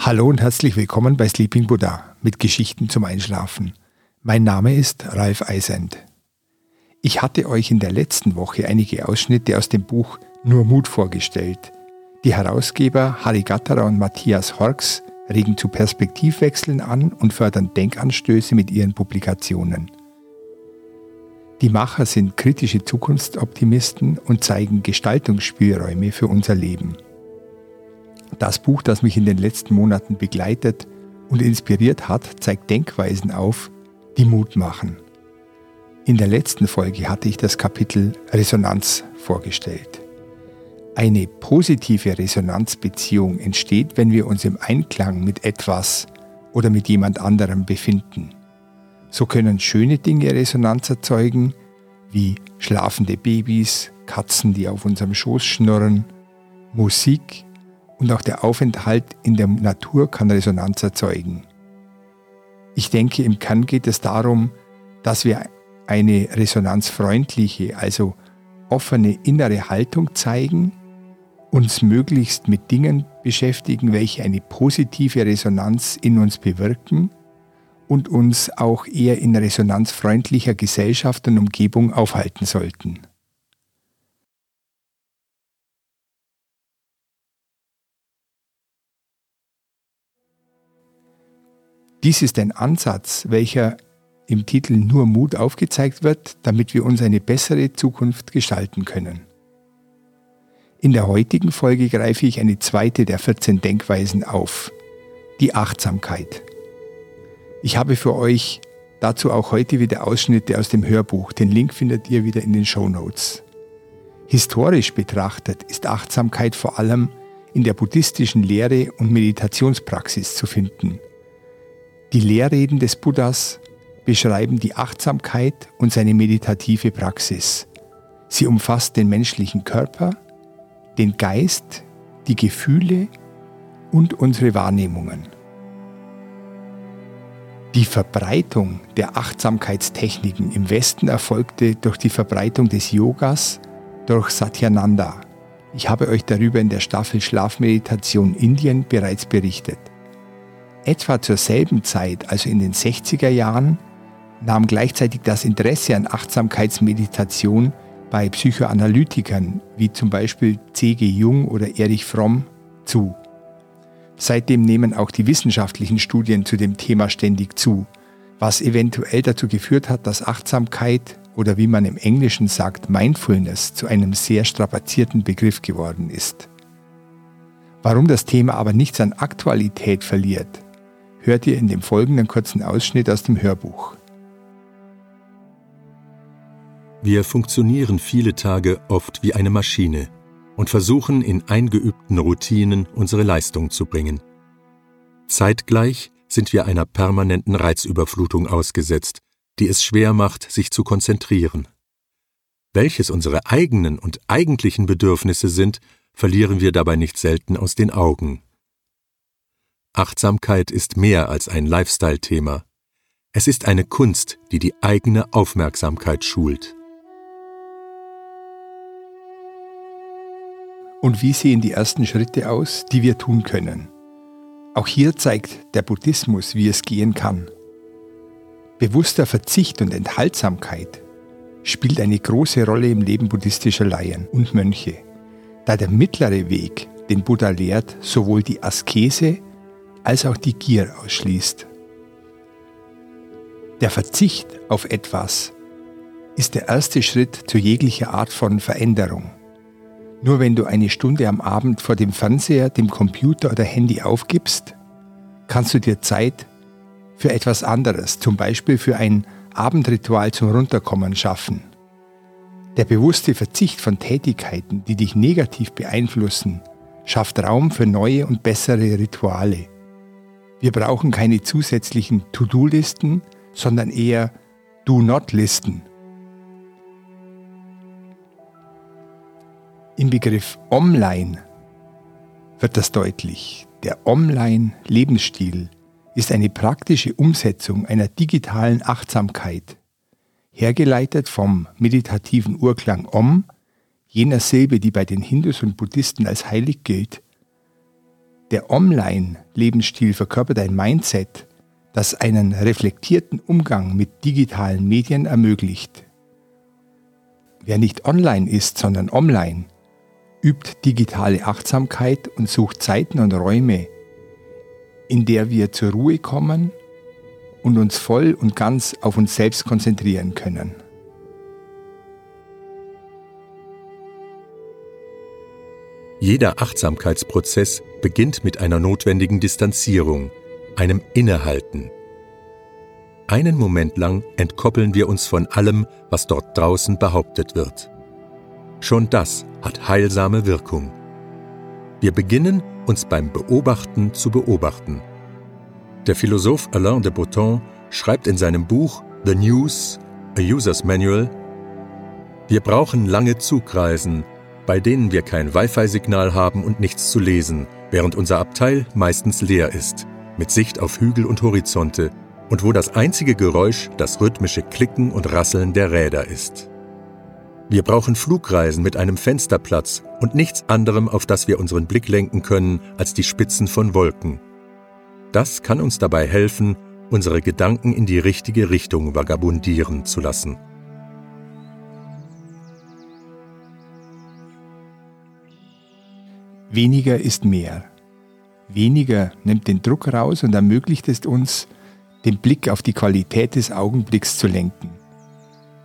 Hallo und herzlich willkommen bei Sleeping Buddha mit Geschichten zum Einschlafen. Mein Name ist Ralf Eisend. Ich hatte euch in der letzten Woche einige Ausschnitte aus dem Buch Nur Mut vorgestellt. Die Herausgeber Harry Gatterer und Matthias Horks regen zu Perspektivwechseln an und fördern Denkanstöße mit ihren Publikationen. Die Macher sind kritische Zukunftsoptimisten und zeigen Gestaltungsspielräume für unser Leben. Das Buch, das mich in den letzten Monaten begleitet und inspiriert hat, zeigt Denkweisen auf, die Mut machen. In der letzten Folge hatte ich das Kapitel Resonanz vorgestellt. Eine positive Resonanzbeziehung entsteht, wenn wir uns im Einklang mit etwas oder mit jemand anderem befinden. So können schöne Dinge Resonanz erzeugen, wie schlafende Babys, Katzen, die auf unserem Schoß schnurren, Musik und auch der Aufenthalt in der Natur kann Resonanz erzeugen. Ich denke, im Kern geht es darum, dass wir eine resonanzfreundliche, also offene innere Haltung zeigen, uns möglichst mit Dingen beschäftigen, welche eine positive Resonanz in uns bewirken und uns auch eher in resonanzfreundlicher Gesellschaft und Umgebung aufhalten sollten. Dies ist ein Ansatz, welcher im Titel Nur Mut aufgezeigt wird, damit wir uns eine bessere Zukunft gestalten können. In der heutigen Folge greife ich eine zweite der 14 Denkweisen auf, die Achtsamkeit. Ich habe für euch dazu auch heute wieder Ausschnitte aus dem Hörbuch. Den Link findet ihr wieder in den Show Notes. Historisch betrachtet ist Achtsamkeit vor allem in der buddhistischen Lehre und Meditationspraxis zu finden. Die Lehrreden des Buddhas beschreiben die Achtsamkeit und seine meditative Praxis. Sie umfasst den menschlichen Körper, den Geist, die Gefühle und unsere Wahrnehmungen. Die Verbreitung der Achtsamkeitstechniken im Westen erfolgte durch die Verbreitung des Yogas durch Satyananda. Ich habe euch darüber in der Staffel Schlafmeditation Indien bereits berichtet. Etwa zur selben Zeit, also in den 60er Jahren, nahm gleichzeitig das Interesse an Achtsamkeitsmeditation bei Psychoanalytikern wie zum Beispiel C.G. Jung oder Erich Fromm zu. Seitdem nehmen auch die wissenschaftlichen Studien zu dem Thema ständig zu, was eventuell dazu geführt hat, dass Achtsamkeit oder wie man im Englischen sagt, Mindfulness zu einem sehr strapazierten Begriff geworden ist. Warum das Thema aber nichts an Aktualität verliert, hört ihr in dem folgenden kurzen Ausschnitt aus dem Hörbuch. Wir funktionieren viele Tage oft wie eine Maschine und versuchen in eingeübten Routinen unsere Leistung zu bringen. Zeitgleich sind wir einer permanenten Reizüberflutung ausgesetzt, die es schwer macht, sich zu konzentrieren. Welches unsere eigenen und eigentlichen Bedürfnisse sind, verlieren wir dabei nicht selten aus den Augen. Achtsamkeit ist mehr als ein Lifestyle-Thema. Es ist eine Kunst, die die eigene Aufmerksamkeit schult. Und wie sehen die ersten Schritte aus, die wir tun können? Auch hier zeigt der Buddhismus, wie es gehen kann. Bewusster Verzicht und Enthaltsamkeit spielt eine große Rolle im Leben buddhistischer Laien und Mönche, da der mittlere Weg, den Buddha lehrt, sowohl die Askese als auch die Gier ausschließt. Der Verzicht auf etwas ist der erste Schritt zu jeglicher Art von Veränderung. Nur wenn du eine Stunde am Abend vor dem Fernseher, dem Computer oder Handy aufgibst, kannst du dir Zeit für etwas anderes, zum Beispiel für ein Abendritual zum Runterkommen schaffen. Der bewusste Verzicht von Tätigkeiten, die dich negativ beeinflussen, schafft Raum für neue und bessere Rituale. Wir brauchen keine zusätzlichen To-Do-Listen, sondern eher Do-Not-Listen Im Begriff Online wird das deutlich. Der Online-Lebensstil ist eine praktische Umsetzung einer digitalen Achtsamkeit. hergeleitet vom meditativen Urklang Om, jener Silbe, die bei den Hindus und Buddhisten als heilig gilt. Der Online-Lebensstil verkörpert ein Mindset, das einen reflektierten Umgang mit digitalen Medien ermöglicht. Wer nicht online ist, sondern online, übt digitale Achtsamkeit und sucht Zeiten und Räume, in der wir zur Ruhe kommen und uns voll und ganz auf uns selbst konzentrieren können. Jeder Achtsamkeitsprozess beginnt mit einer notwendigen Distanzierung, einem Innehalten. Einen Moment lang entkoppeln wir uns von allem, was dort draußen behauptet wird. Schon das hat heilsame Wirkung. Wir beginnen, uns beim Beobachten zu beobachten der Philosoph Alain de Botton schreibt in seinem Buch The News, A User's Manual, wir brauchen lange Zugreisen, bei denen wir kein Wi-Fi-Signal haben und nichts zu lesen, während unser Abteil meistens leer ist, mit Sicht auf Hügel und Horizonte und wo das einzige Geräusch das rhythmische Klicken und Rasseln der Räder ist. Wir brauchen Flugreisen mit einem Fensterplatz und nichts anderem, auf das wir unseren Blick lenken können, als die Spitzen von Wolken. Das kann uns dabei helfen, unsere Gedanken in die richtige Richtung vagabundieren zu lassen. Weniger ist mehr. Weniger nimmt den Druck raus und ermöglicht es uns, den Blick auf die Qualität des Augenblicks zu lenken.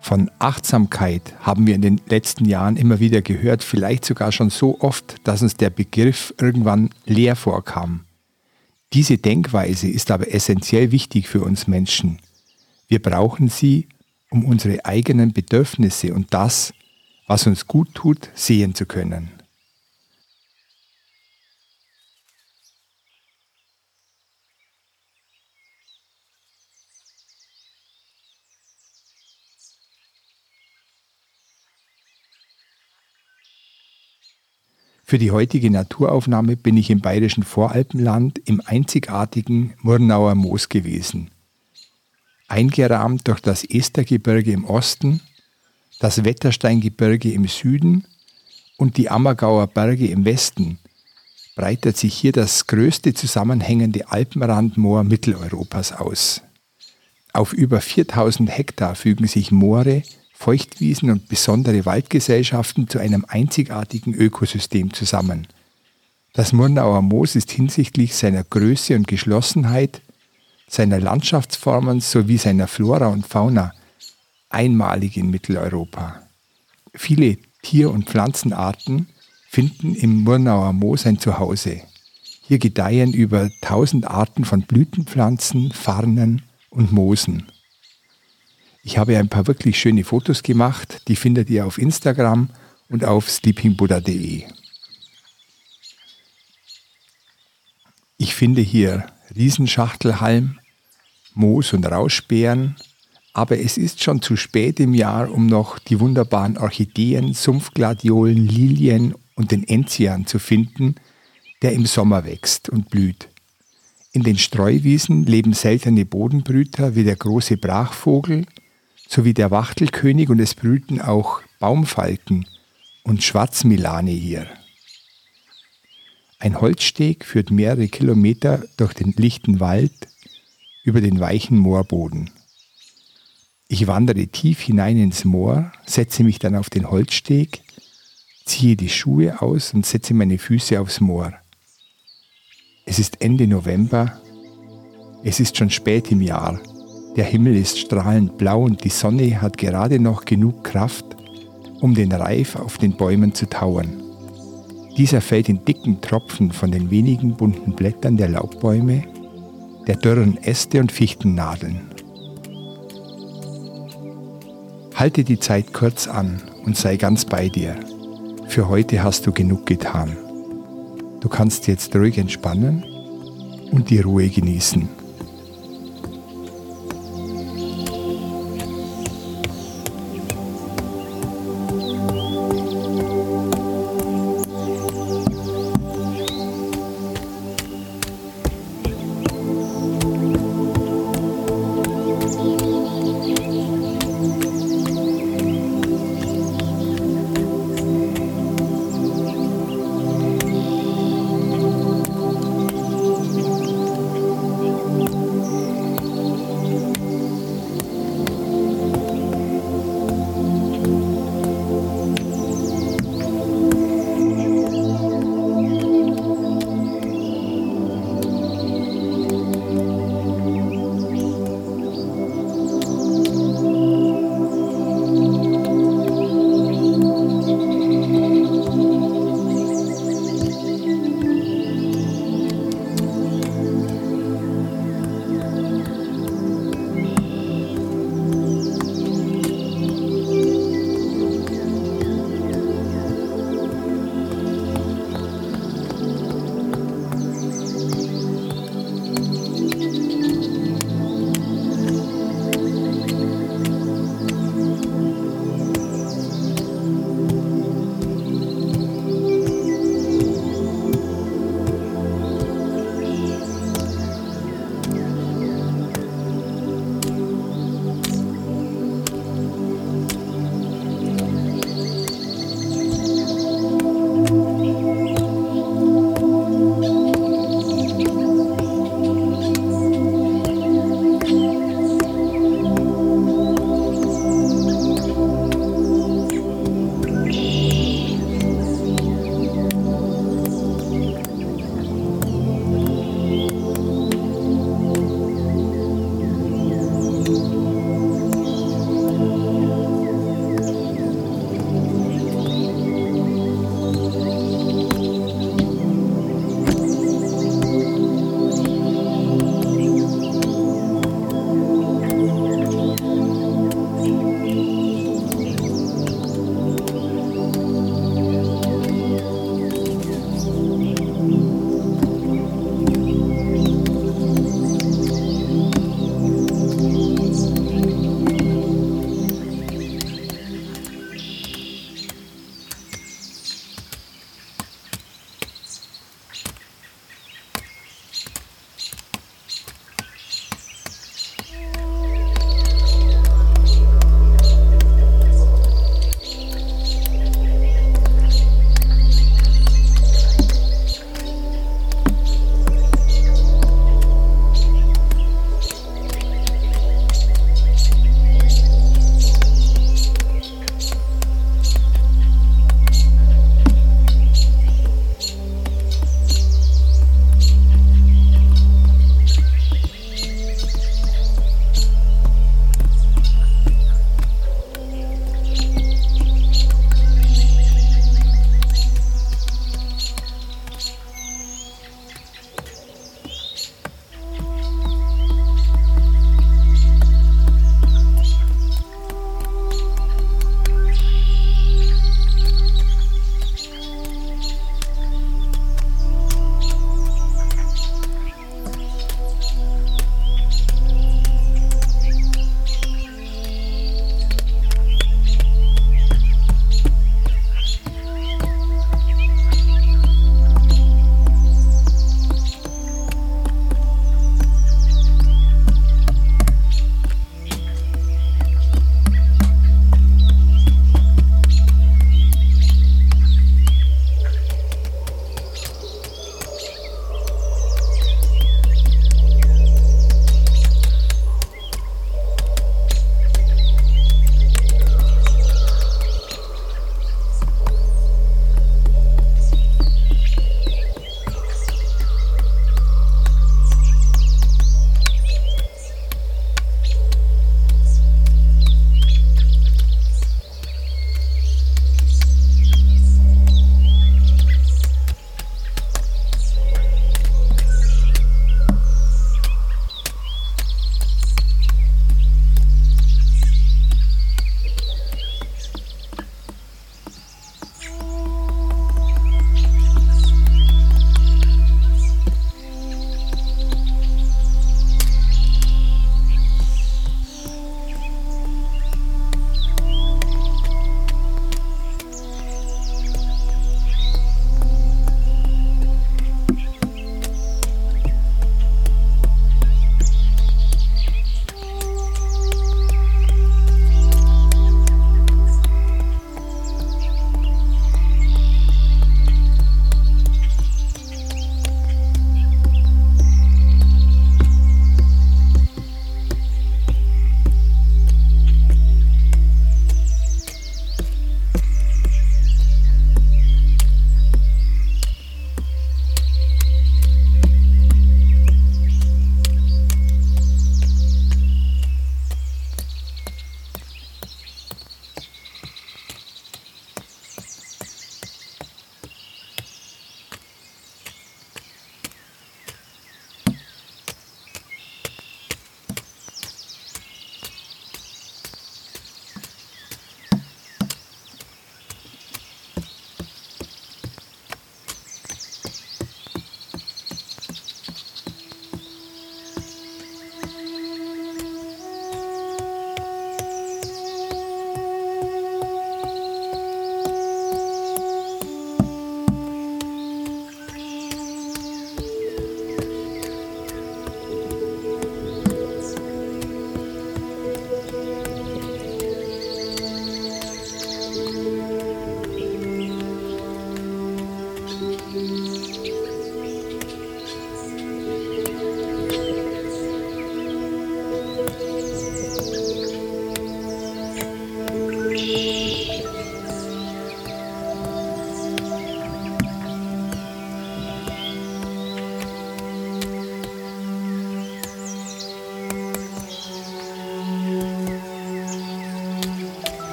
Von Achtsamkeit haben wir in den letzten Jahren immer wieder gehört, vielleicht sogar schon so oft, dass uns der Begriff irgendwann leer vorkam. Diese Denkweise ist aber essentiell wichtig für uns Menschen. Wir brauchen sie, um unsere eigenen Bedürfnisse und das, was uns gut tut, sehen zu können. Für die heutige Naturaufnahme bin ich im bayerischen Voralpenland im einzigartigen Murnauer Moos gewesen. Eingerahmt durch das Estergebirge im Osten, das Wettersteingebirge im Süden und die Ammergauer Berge im Westen, breitet sich hier das größte zusammenhängende Alpenrandmoor Mitteleuropas aus. Auf über 4000 Hektar fügen sich Moore, Feuchtwiesen und besondere Waldgesellschaften zu einem einzigartigen Ökosystem zusammen. Das Murnauer Moos ist hinsichtlich seiner Größe und Geschlossenheit, seiner Landschaftsformen sowie seiner Flora und Fauna einmalig in Mitteleuropa. Viele Tier- und Pflanzenarten finden im Murnauer Moos ein Zuhause. Hier gedeihen über 1000 Arten von Blütenpflanzen, Farnen und Moosen. Ich habe ein paar wirklich schöne Fotos gemacht, die findet ihr auf Instagram und auf sleepingbuddha.de. Ich finde hier Riesenschachtelhalm, Moos und Rauschbeeren, aber es ist schon zu spät im Jahr, um noch die wunderbaren Orchideen, Sumpfgladiolen, Lilien und den Enzian zu finden, der im Sommer wächst und blüht. In den Streuwiesen leben seltene Bodenbrüter wie der große Brachvogel, sowie der Wachtelkönig und es brüten auch Baumfalken und Schwarzmilane hier. Ein Holzsteg führt mehrere Kilometer durch den lichten Wald über den weichen Moorboden. Ich wandere tief hinein ins Moor, setze mich dann auf den Holzsteg, ziehe die Schuhe aus und setze meine Füße aufs Moor. Es ist Ende November, es ist schon spät im Jahr der Himmel ist strahlend blau und die Sonne hat gerade noch genug Kraft, um den Reif auf den Bäumen zu tauern. Dieser fällt in dicken Tropfen von den wenigen bunten Blättern der Laubbäume, der dürren Äste und Fichtennadeln. Halte die Zeit kurz an und sei ganz bei dir. Für heute hast du genug getan. Du kannst jetzt ruhig entspannen und die Ruhe genießen.